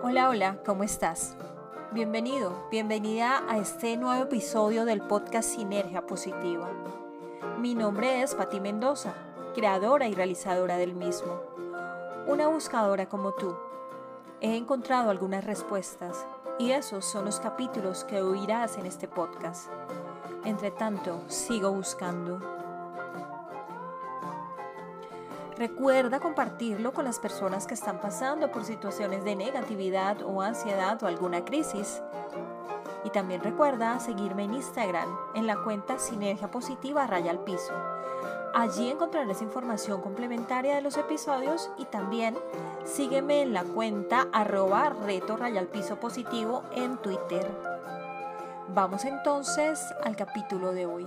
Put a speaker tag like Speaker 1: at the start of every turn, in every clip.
Speaker 1: Hola, hola, ¿cómo estás? Bienvenido, bienvenida a este nuevo episodio del podcast Sinergia Positiva. Mi nombre es Patti Mendoza, creadora y realizadora del mismo. Una buscadora como tú. He encontrado algunas respuestas y esos son los capítulos que oirás en este podcast. Entre tanto, sigo buscando. Recuerda compartirlo con las personas que están pasando por situaciones de negatividad o ansiedad o alguna crisis. Y también recuerda seguirme en Instagram en la cuenta Sinergia Positiva Raya al Piso. Allí encontrarás información complementaria de los episodios y también sígueme en la cuenta arroba reto raya al piso positivo en Twitter. Vamos entonces al capítulo de hoy.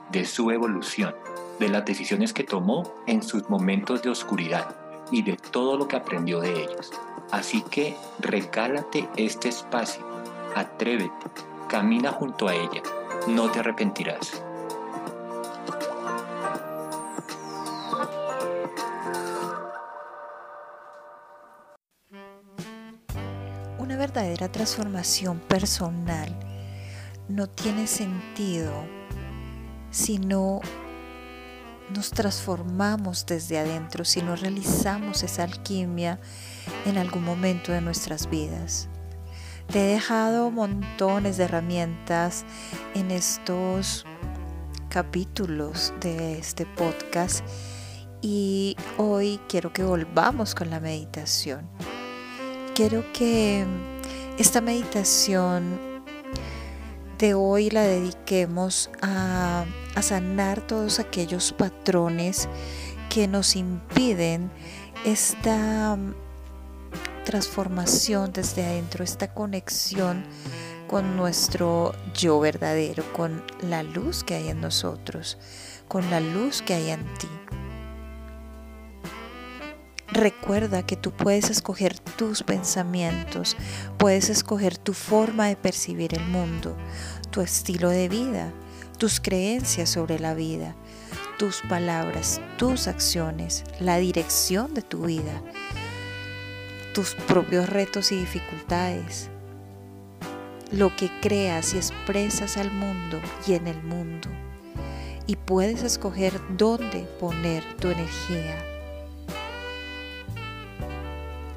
Speaker 2: de su evolución, de las decisiones que tomó en sus momentos de oscuridad y de todo lo que aprendió de ellos. Así que regálate este espacio, atrévete, camina junto a ella, no te arrepentirás.
Speaker 1: Una verdadera transformación personal no tiene sentido si no nos transformamos desde adentro, si no realizamos esa alquimia en algún momento de nuestras vidas. Te he dejado montones de herramientas en estos capítulos de este podcast y hoy quiero que volvamos con la meditación. Quiero que esta meditación de hoy la dediquemos a, sanar todos aquellos patrones que nos impiden esta mm, transformación desde adentro, esta conexión con nuestro yo verdadero, con la luz que hay en nosotros, con la luz que hay en ti. Recuerda que tú puedes escoger tus pensamientos, puedes escoger tu forma de percibir el mundo, tu estilo de vida, tus creencias sobre la vida, tus palabras, tus acciones, la dirección de tu vida, tus propios retos y dificultades, lo que creas y expresas al mundo y en el mundo. Y puedes escoger dónde poner tu energía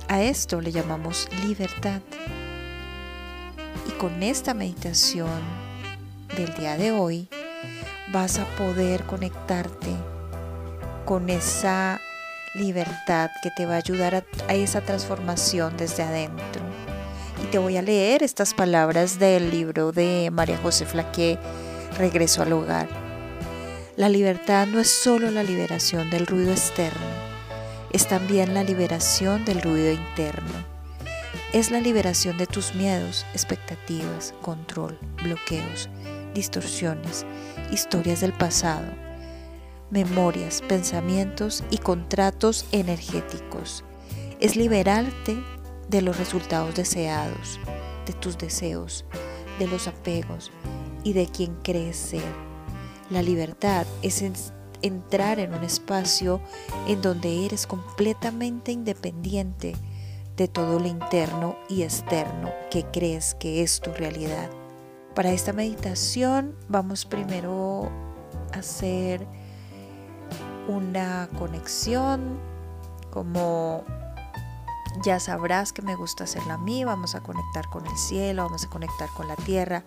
Speaker 1: a esto le llamamos libertad. Y con esta meditación del día de hoy vas a poder conectarte con esa libertad que te va a ayudar a, esa transformación desde adentro. Y te voy a leer estas palabras del libro de María José Flaque, Regreso al hogar. La libertad no es solo la liberación del ruido externo, es también la liberación del ruido interno. Es la liberación de tus miedos, expectativas, control, bloqueos, distorsiones, historias del pasado, memorias, pensamientos y contratos energéticos. Es liberarte de los resultados deseados, de tus deseos, de los apegos y de quien crees ser. La libertad es entrar en un espacio en donde eres completamente independiente de todo lo interno y externo que crees que es tu realidad. Para esta meditación vamos primero a hacer una conexión como ya sabrás que me gusta hacerla a mí, vamos a conectar con el cielo, vamos a conectar con la tierra,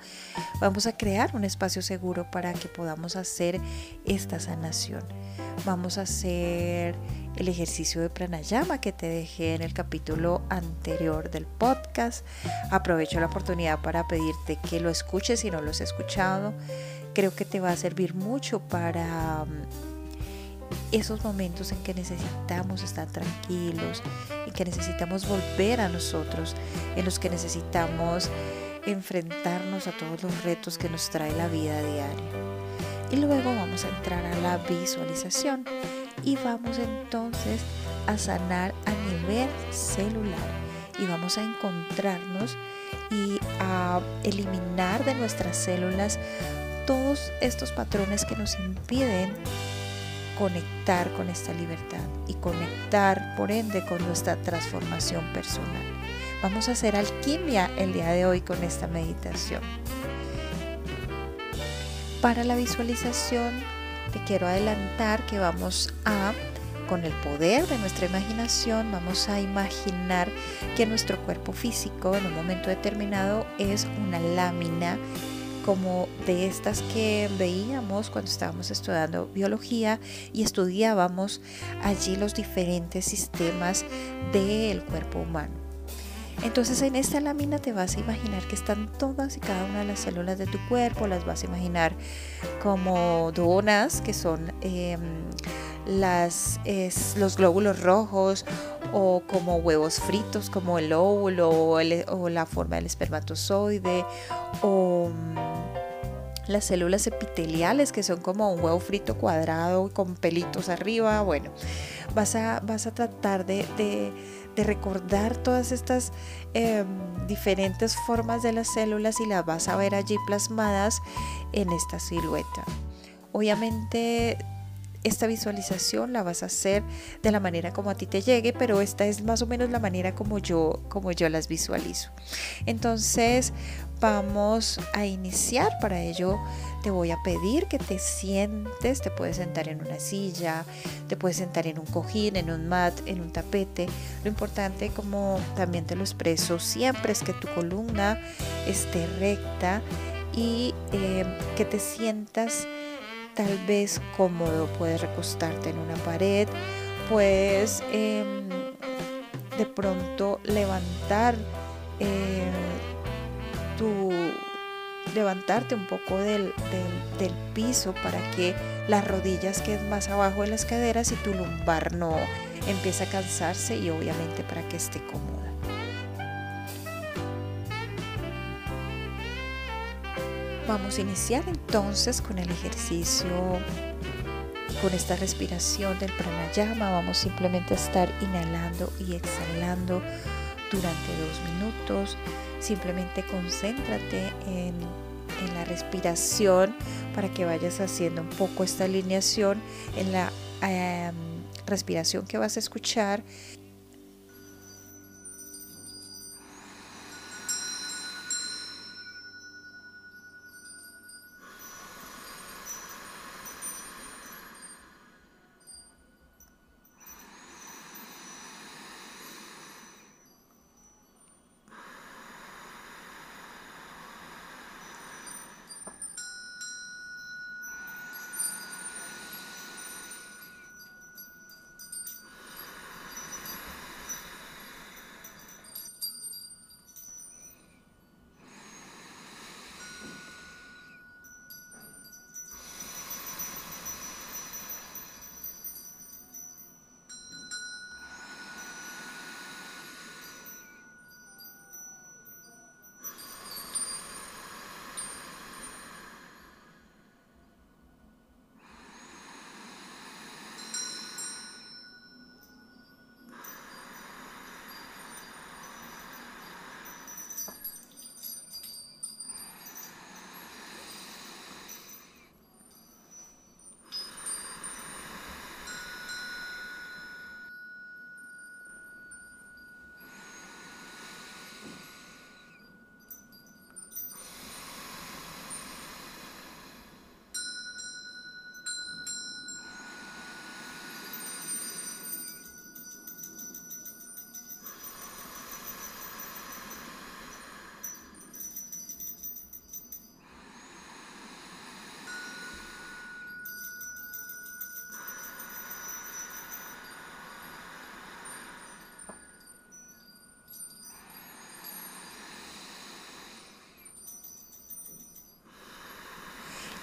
Speaker 1: vamos a crear un espacio seguro para que podamos hacer esta sanación. Vamos a hacer el ejercicio de pranayama que te dejé en el capítulo anterior del podcast. Aprovecho la oportunidad para pedirte que lo escuches si no lo has escuchado creo que te va a servir mucho para esos momentos en que necesitamos estar tranquilos, y que necesitamos volver a nosotros, en los que necesitamos enfrentarnos a todos los retos que nos trae la vida diaria. Y luego vamos a entrar a la visualización y vamos entonces a sanar a nivel celular y vamos a encontrarnos y a eliminar de nuestras células todos estos patrones que nos impiden conectar con esta libertad y conectar por ende con nuestra transformación personal. Vamos a hacer alquimia el día de hoy con esta meditación. Para la visualización te quiero adelantar que vamos a, con el poder de nuestra imaginación, vamos a imaginar que nuestro cuerpo físico en un momento determinado es una lámina como de estas que veíamos cuando estábamos estudiando biología y estudiábamos allí los diferentes sistemas del cuerpo humano. Entonces en esta lámina te vas a imaginar que están todas y cada una de las células de tu cuerpo, las vas a imaginar como donas, que son em, los glóbulos rojos, o como huevos fritos, como el óvulo o, la forma del espermatozoide, o las células epiteliales, que son como un huevo frito cuadrado con pelitos arriba. Bueno, vas a, vas a tratar de, recordar todas estas em, diferentes formas de las células y las vas a ver allí plasmadas en esta silueta. Obviamente esta visualización la vas a hacer de la manera como a ti te llegue, pero esta es más o menos la manera como yo, como yo las visualizo. Entonces vamos a iniciar. Para ello te voy a pedir que te sientes, te puedes sentar en una silla, te puedes sentar en un cojín, en un mat, en un tapete. Lo importante, como también te lo expreso siempre, es que tu columna esté recta y eh, que te sientas tal vez cómodo, puedes recostarte en una pared, puedes em, de pronto levantar eh, tu levantarte un poco del, del, piso para que las rodillas queden más abajo de las caderas y tu lumbar no empiece a cansarse y obviamente para que esté cómoda. Vamos a iniciar entonces con el ejercicio, con esta respiración del pranayama. Vamos simplemente a estar inhalando y exhalando durante dos minutos. Simplemente concéntrate en, la respiración para que vayas haciendo un poco esta alineación en la em, respiración que vas a escuchar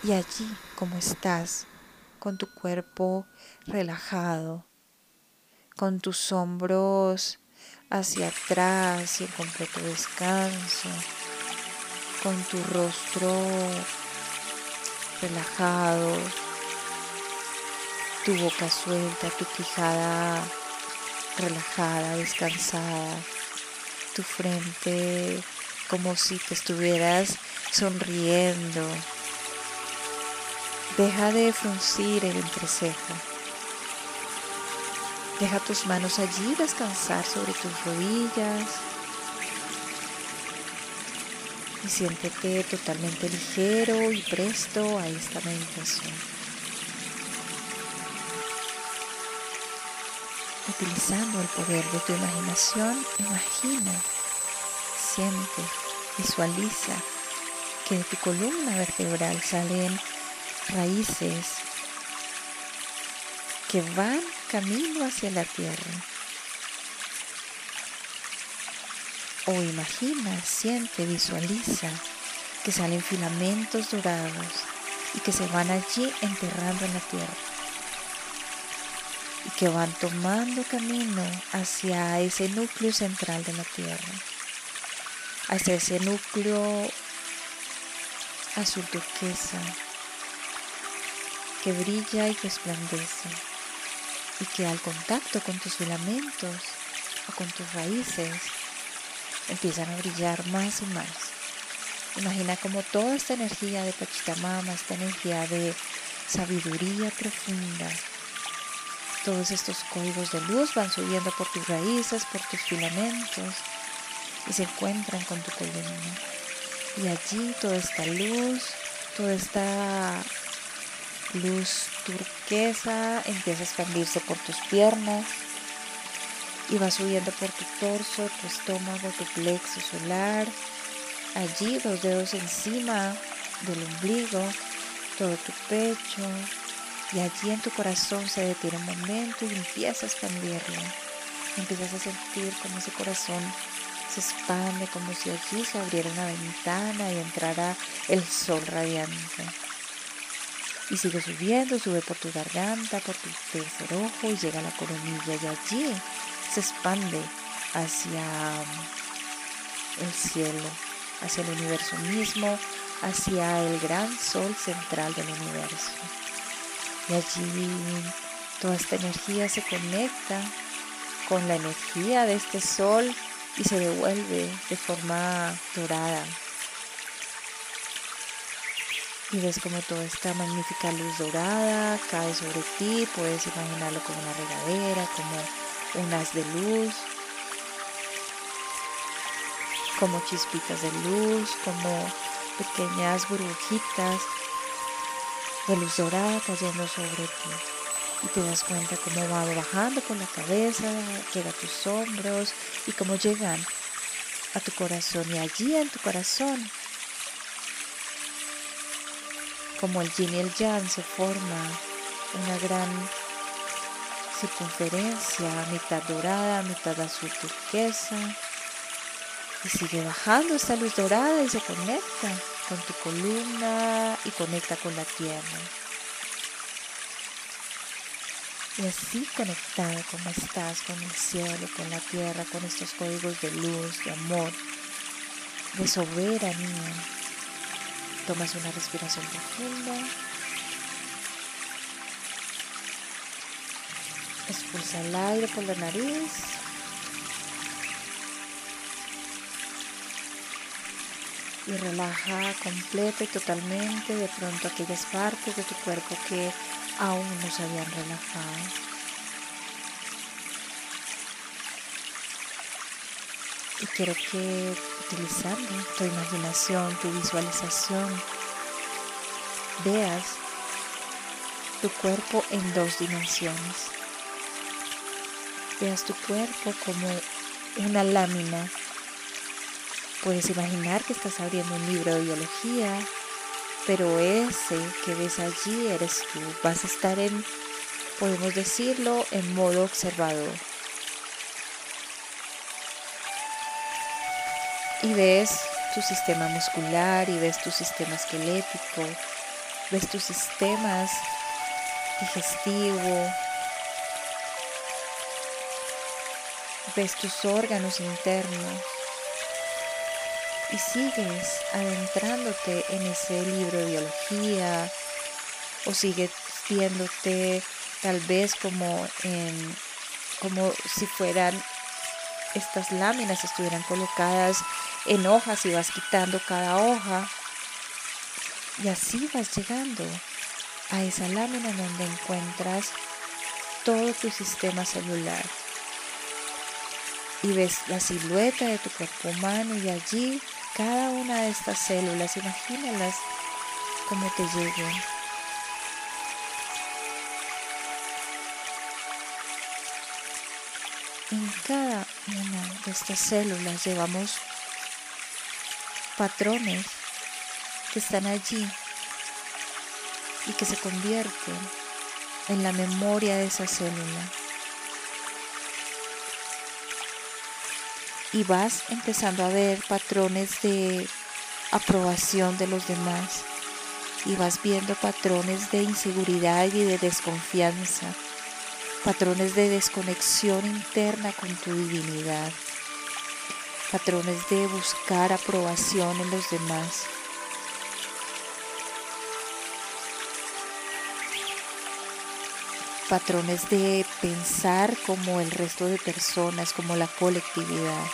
Speaker 1: Y allí, como estás, con tu cuerpo relajado, con tus hombros hacia atrás y en completo descanso, con tu rostro relajado, tu boca suelta, tu quijada relajada, descansada, tu frente como si te estuvieras sonriendo. Deja de fruncir el entrecejo. Deja tus manos allí descansar sobre tus rodillas y siéntete totalmente ligero y presto a esta meditación. Utilizando el poder de tu imaginación, imagina, siente, visualiza que de tu columna vertebral salen raíces que van camino hacia la tierra. O imagina, siente, visualiza que salen filamentos dorados y que se van allí enterrando en la tierra. Y que van tomando camino hacia ese núcleo central de la tierra. Hacia ese núcleo azul turquesa que brilla y resplandece y que al contacto con tus filamentos o con tus raíces empiezan a brillar más y más. Imagina como toda esta energía de Pachamama, esta energía de sabiduría profunda, todos estos códigos de luz van subiendo por tus raíces, por tus filamentos y se encuentran con tu columna. Y allí toda esta luz, toda esta luz turquesa empieza a expandirse por tus piernas y va subiendo por tu torso, tu estómago, tu plexo solar, allí dos dedos encima del ombligo, todo tu pecho y allí en tu corazón se detiene un momento y empieza a expandirlo. Empiezas a sentir como ese corazón se expande, como si allí se abriera una ventana y entrara el sol radiante. Y sigue subiendo, sube por tu garganta, por tu tercer ojo y llega a la coronilla y allí se expande hacia um, el cielo, hacia el universo mismo, hacia el gran sol central del universo. Y allí toda esta energía se conecta con la energía de este sol y se devuelve de forma dorada y ves como toda esta magnífica luz dorada cae sobre ti, puedes imaginarlo como una regadera, como un haz de luz, como chispitas de luz, como pequeñas burbujitas de luz dorada cayendo sobre ti. Y te das cuenta cómo va bajando con la cabeza, llega a tus hombros y cómo llegan a tu corazón. Y allí en tu corazón como el yin y el yang se forma una gran circunferencia, mitad dorada, mitad azul turquesa. Y sigue bajando esta luz dorada y se conecta con tu columna y conecta con la tierra. Y así conectada como estás con el cielo, con la tierra, con estos códigos de luz, de amor, de soberanía, Tomas una respiración profunda. Expulsa el aire por la nariz. Y relaja completa y totalmente de pronto aquellas partes de tu cuerpo que aún no se habían relajado. Y quiero que utilizando tu imaginación, tu visualización, veas tu cuerpo en dos dimensiones. Veas tu cuerpo como una lámina. Puedes imaginar que estás abriendo un libro de biología, pero ese que ves allí eres tú. Vas a estar en, podemos decirlo, en modo observador. Y ves tu sistema muscular y ves tu sistema esquelético ves tus sistemas digestivo, ves tus órganos internos y sigues adentrándote en ese libro de biología o sigues viéndote tal vez como en como si fueran estas láminas estuvieran colocadas en hojas y vas quitando cada hoja y así vas llegando a esa lámina donde encuentras todo tu sistema celular y ves la silueta de tu cuerpo humano y allí cada una de estas células, imagínalas como te lleguen. Cada una de estas células llevamos patrones que están allí y que se convierten en la memoria de esa célula. Y vas empezando a ver patrones de aprobación de los demás. Y vas viendo patrones de inseguridad y de desconfianza. Patrones de desconexión interna con tu divinidad. Patrones de buscar aprobación en los demás patrones de pensar como el resto de personas, como la colectividad,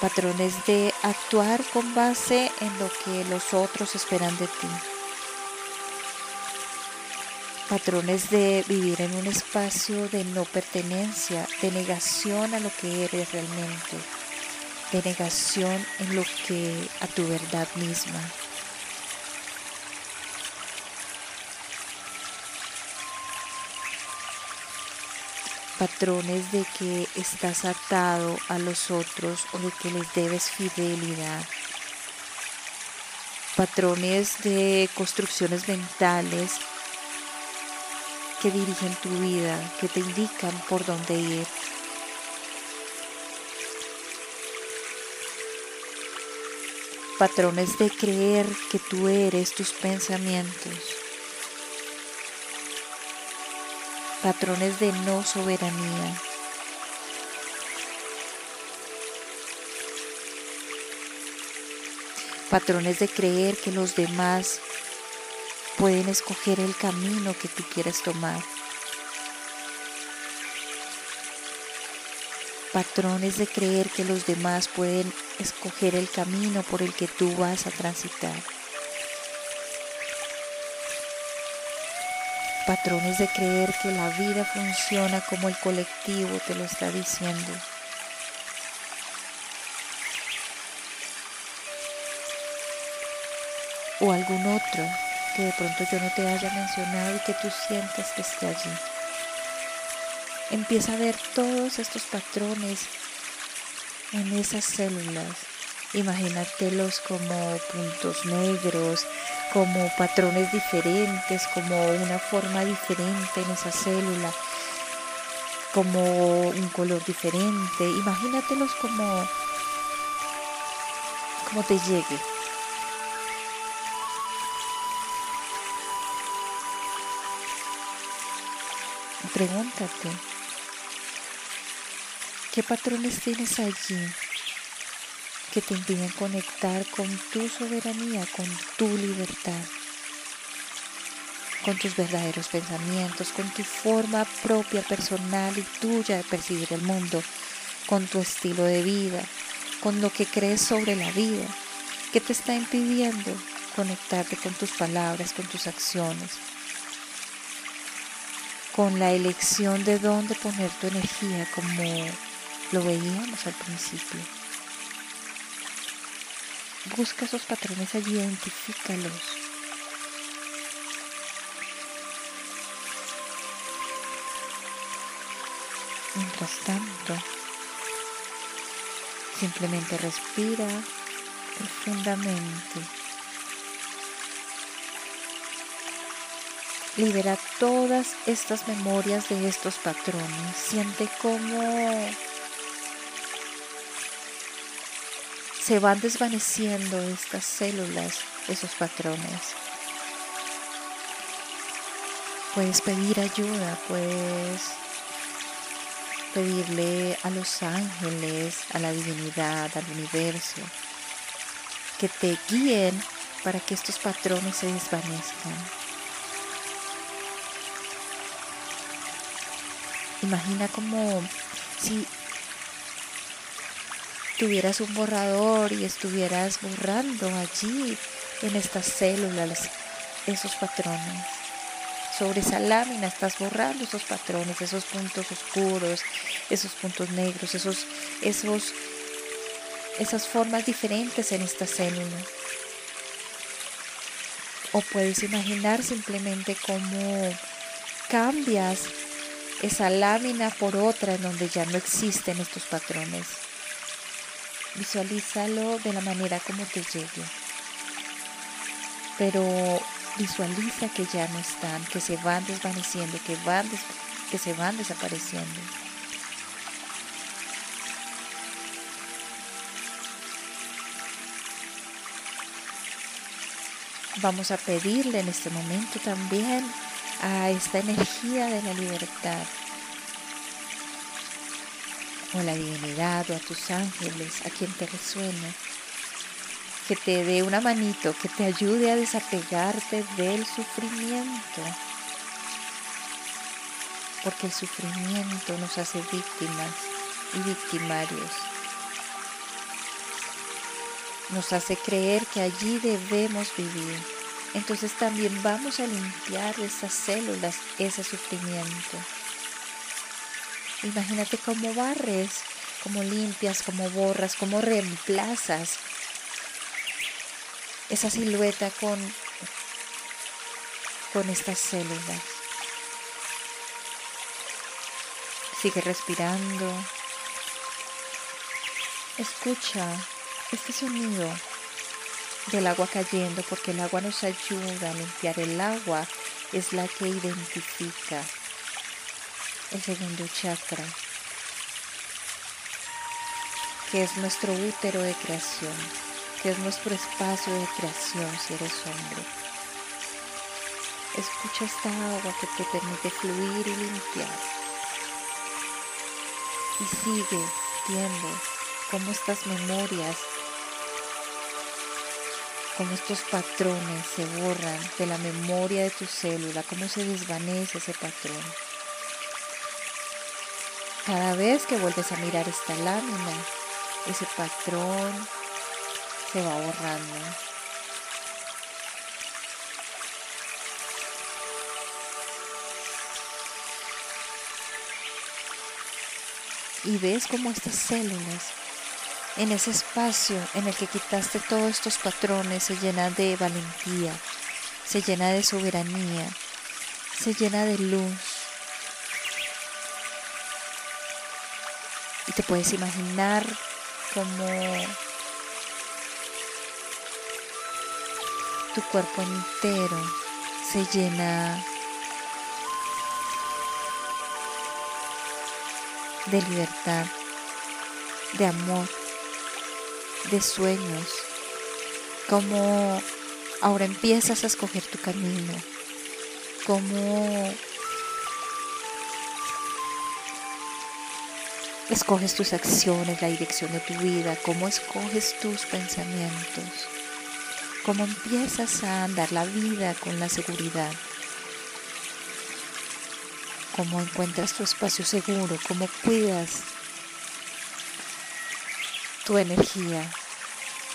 Speaker 1: patrones de actuar con base en lo que los otros esperan de ti, patrones de vivir en un espacio de no pertenencia, de negación a lo que eres realmente, de negación en lo que a tu verdad misma. patrones de que estás atado a los otros o de que les debes fidelidad, patrones de construcciones mentales que dirigen tu vida, que te indican por dónde ir. Patrones de creer que tú eres tus pensamientos patrones de no soberanía. Patrones de creer que los demás pueden escoger el camino que tú quieres tomar. Patrones de creer que los demás pueden escoger el camino por el que tú vas a transitar. patrones de creer que la vida funciona como el colectivo te lo está diciendo. O algún otro que de pronto yo no te haya mencionado y que tú sientes que esté allí. Empieza a ver todos estos patrones en esas células. Imagínatelos como puntos negros, como patrones diferentes, como una forma diferente en esa célula, como un color diferente. Imagínatelos como, como te llegue. Pregúntate, ¿qué patrones tienes allí que te impiden conectar con tu soberanía, con tu libertad, con tus verdaderos pensamientos, con tu forma propia, personal y tuya de percibir el mundo, con tu estilo de vida, con lo que crees sobre la vida, que te está impidiendo conectarte con tus palabras, con tus acciones, con la elección de dónde poner tu energía como lo veíamos al principio. Busca esos patrones allí, identifícalos. Mientras tanto, simplemente respira profundamente. Libera todas estas memorias de estos patrones. Siente cómo se van desvaneciendo estas células, esos patrones. Puedes pedir ayuda, puedes pedirle a los ángeles, a la divinidad, al universo, que te guíen para que estos patrones se desvanezcan. Imagina como si tuvieras un borrador y estuvieras borrando allí en estas células esos patrones. Sobre esa lámina estás borrando esos patrones, esos puntos oscuros, esos puntos negros, esos, esos, esas formas diferentes en esta célula. O puedes imaginar simplemente cómo cambias esa lámina por otra en donde ya no existen estos patrones. Visualízalo de la manera como te llegue. Pero visualiza que ya no están, que se van desvaneciendo, que, van que se van desapareciendo. Vamos a pedirle en este momento también a esta energía de la libertad o a la divinidad o a tus ángeles, a quien te resuene, que te dé una manito, que te ayude a desapegarte del sufrimiento. Porque el sufrimiento nos hace víctimas y victimarios. Nos hace creer que allí debemos vivir. Entonces también vamos a limpiar esas células ese sufrimiento. Imagínate cómo barres, cómo limpias, cómo borras, cómo reemplazas esa silueta con, con estas células. Sigue respirando. Escucha este sonido del agua cayendo porque el agua nos ayuda a limpiar. El agua es la que identifica el segundo chakra, que es nuestro útero de creación que es nuestro espacio de creación si eres hombre. Escucha esta agua que te permite fluir y limpiar. Y sigue viendo cómo estas memorias, cómo estos patrones se borran de la memoria de tu célula, cómo se desvanece ese patrón. Cada vez que vuelves a mirar esta lámina, ese patrón se va borrando. Y ves cómo estas células, en ese espacio en el que quitaste todos estos patrones, se llenan de valentía, se llena de soberanía, se llena de luz. Y te puedes imaginar como tu cuerpo entero se llena de libertad, de amor, de sueños, como ahora empiezas a escoger tu camino, como escoges tus acciones, la dirección de tu vida, cómo escoges tus pensamientos cómo empiezas a andar la vida con la seguridad, cómo encuentras tu espacio seguro, cómo cuidas tu energía,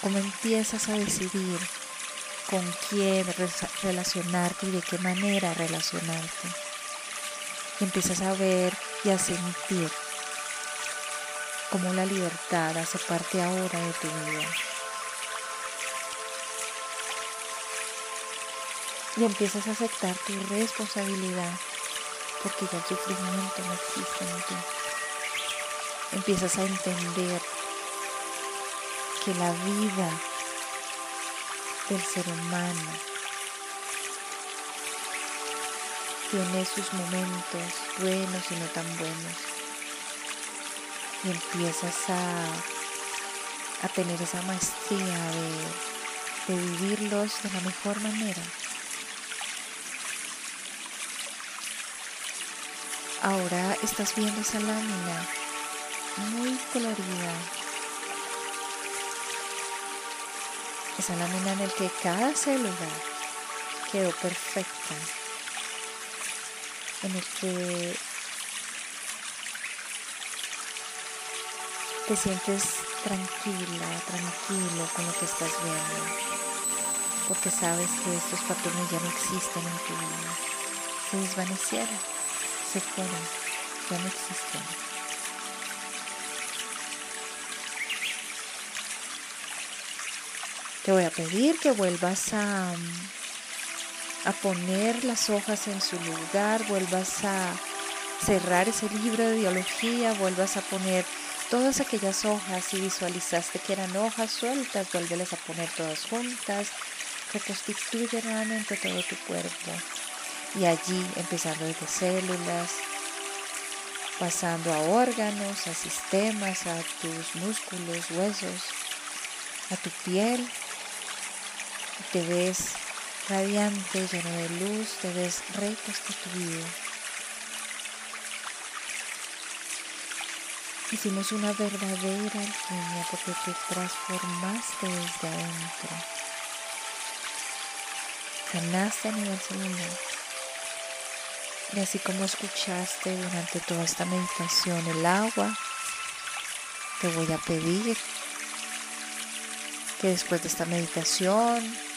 Speaker 1: cómo empiezas a decidir con quién relacionarte y de qué manera relacionarte. Y empiezas a ver y a sentir cómo la libertad hace parte ahora de tu vida. y empiezas a aceptar tu responsabilidad porque ya el sufrimiento no existe en ti. Empiezas a entender que la vida del ser humano tiene sus momentos buenos y no tan buenos. Y empiezas a, a tener esa maestría de, de vivirlos de la mejor manera. Ahora estás viendo esa lámina muy colorida. Esa lámina en la que cada célula quedó perfecta. En el que te sientes tranquila, tranquilo con lo que estás viendo, porque sabes que estos patrones ya no existen en tu vida, se desvanecieron, se fueron, ya no existen. Te voy a pedir que vuelvas a, a poner las hojas en su lugar, vuelvas a cerrar ese libro de biología, vuelvas a poner todas aquellas hojas, si visualizaste que eran hojas sueltas, vuélvelas a poner todas juntas, reconstituye nuevamente todo tu cuerpo. Y allí, empezando desde células, pasando a órganos, a sistemas, a tus músculos, huesos, a tu piel, te ves radiante, lleno de luz, te ves reconstituido. Hicimos una verdadera alquimia porque te transformaste desde adentro. Ganaste a nivel celular. Y así como escuchaste durante toda esta meditación el agua, te voy a pedir que después de esta meditación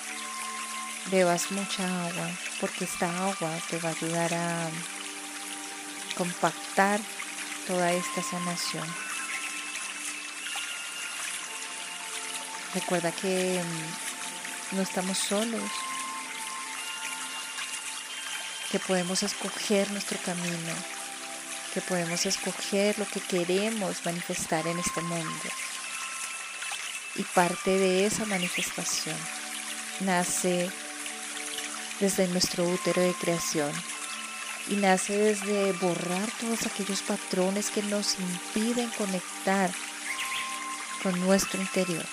Speaker 1: bebas mucha agua, porque esta agua te va a ayudar a compactar toda esta sanación. Recuerda que mm, no estamos solos, que podemos escoger nuestro camino, que podemos escoger lo que queremos manifestar en este mundo. Y parte de esa manifestación nace desde nuestro útero de creación y nace desde borrar todos aquellos patrones que nos impiden conectar con nuestro interior.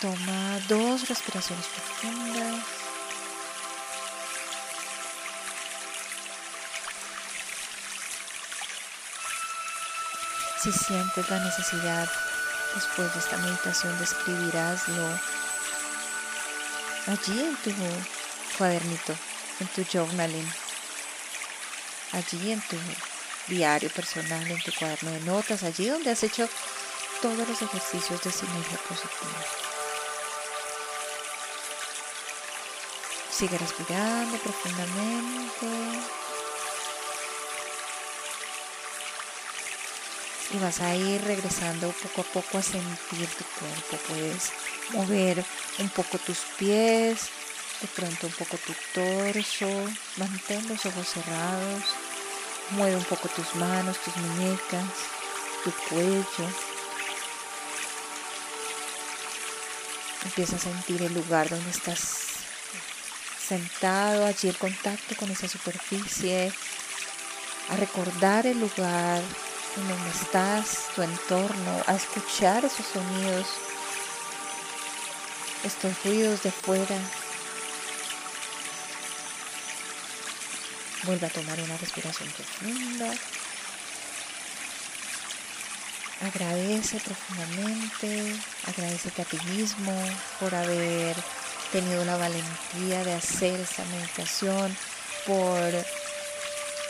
Speaker 1: Toma dos respiraciones profundas. Si sientes la necesidad Después de esta meditación describiráslo allí en tu cuadernito, en tu journaling, allí en tu diario personal, en tu cuaderno de notas, allí donde has hecho todos los ejercicios de sinergia positiva. Sigue respirando profundamente. Y vas a ir regresando poco a poco a sentir tu cuerpo. Puedes mover un poco tus pies, de pronto un poco tu torso, mantén los ojos cerrados, mueve un poco tus manos, tus muñecas, tu cuello. Empieza a sentir el lugar donde estás sentado, allí el contacto con esa superficie, a recordar el lugar en donde estás, tu entorno, a escuchar esos sonidos, estos ruidos de fuera. Vuelve a tomar una respiración profunda. Agradece profundamente, agradecete a ti mismo por haber tenido la valentía de hacer esta meditación, por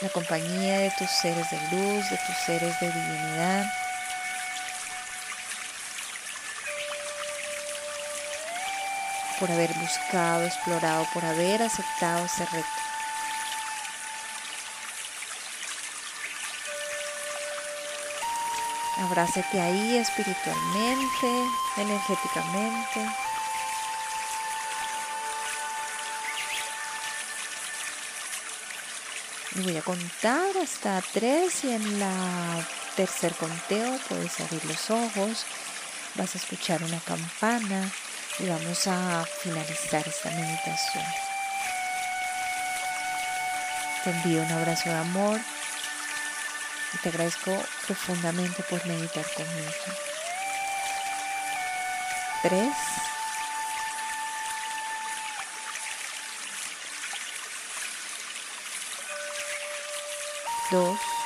Speaker 1: la compañía de tus seres de luz, de tus seres de divinidad. por haber buscado, explorado, por haber aceptado ese reto. Abrázate ahí espiritualmente, energéticamente. Voy a contar hasta tres y en la tercer conteo puedes abrir los ojos, vas a escuchar una campana y vamos a finalizar esta meditación. Te envío un abrazo de amor y te agradezco profundamente por meditar conmigo. Tres dos,